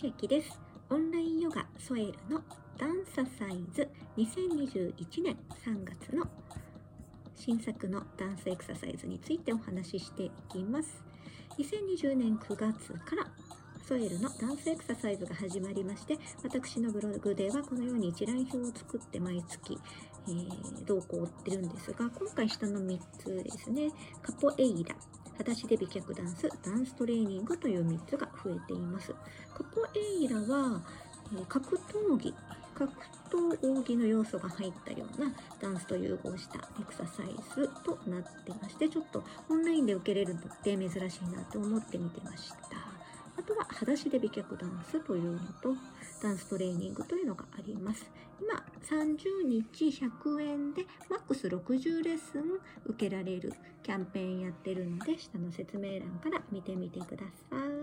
千秋です。オンラインヨガソエルのダンササイズ。2021年3月の新作のダンスエクササイズについてお話ししていきます。2020年9月からソエルのダンスエクササイズが始まりまして私のブログではこのように一覧表を作って毎月、えー、動向を追ってるんですが今回下の3つですねカポエイラ裸足で美脚ダンス、ダンストレーニングという3つが増えています。カポエイラは、格闘技、格闘奥義の要素が入ったようなダンスと融合したエクササイズとなってまして、ちょっとオンラインで受けれるのって珍しいなと思って見てました。あとは裸足で美脚ダンスというのとダンストレーニングというのがあります。30日100円でマックス60レッスン受けられるキャンペーンやってるので下の説明欄から見てみてください。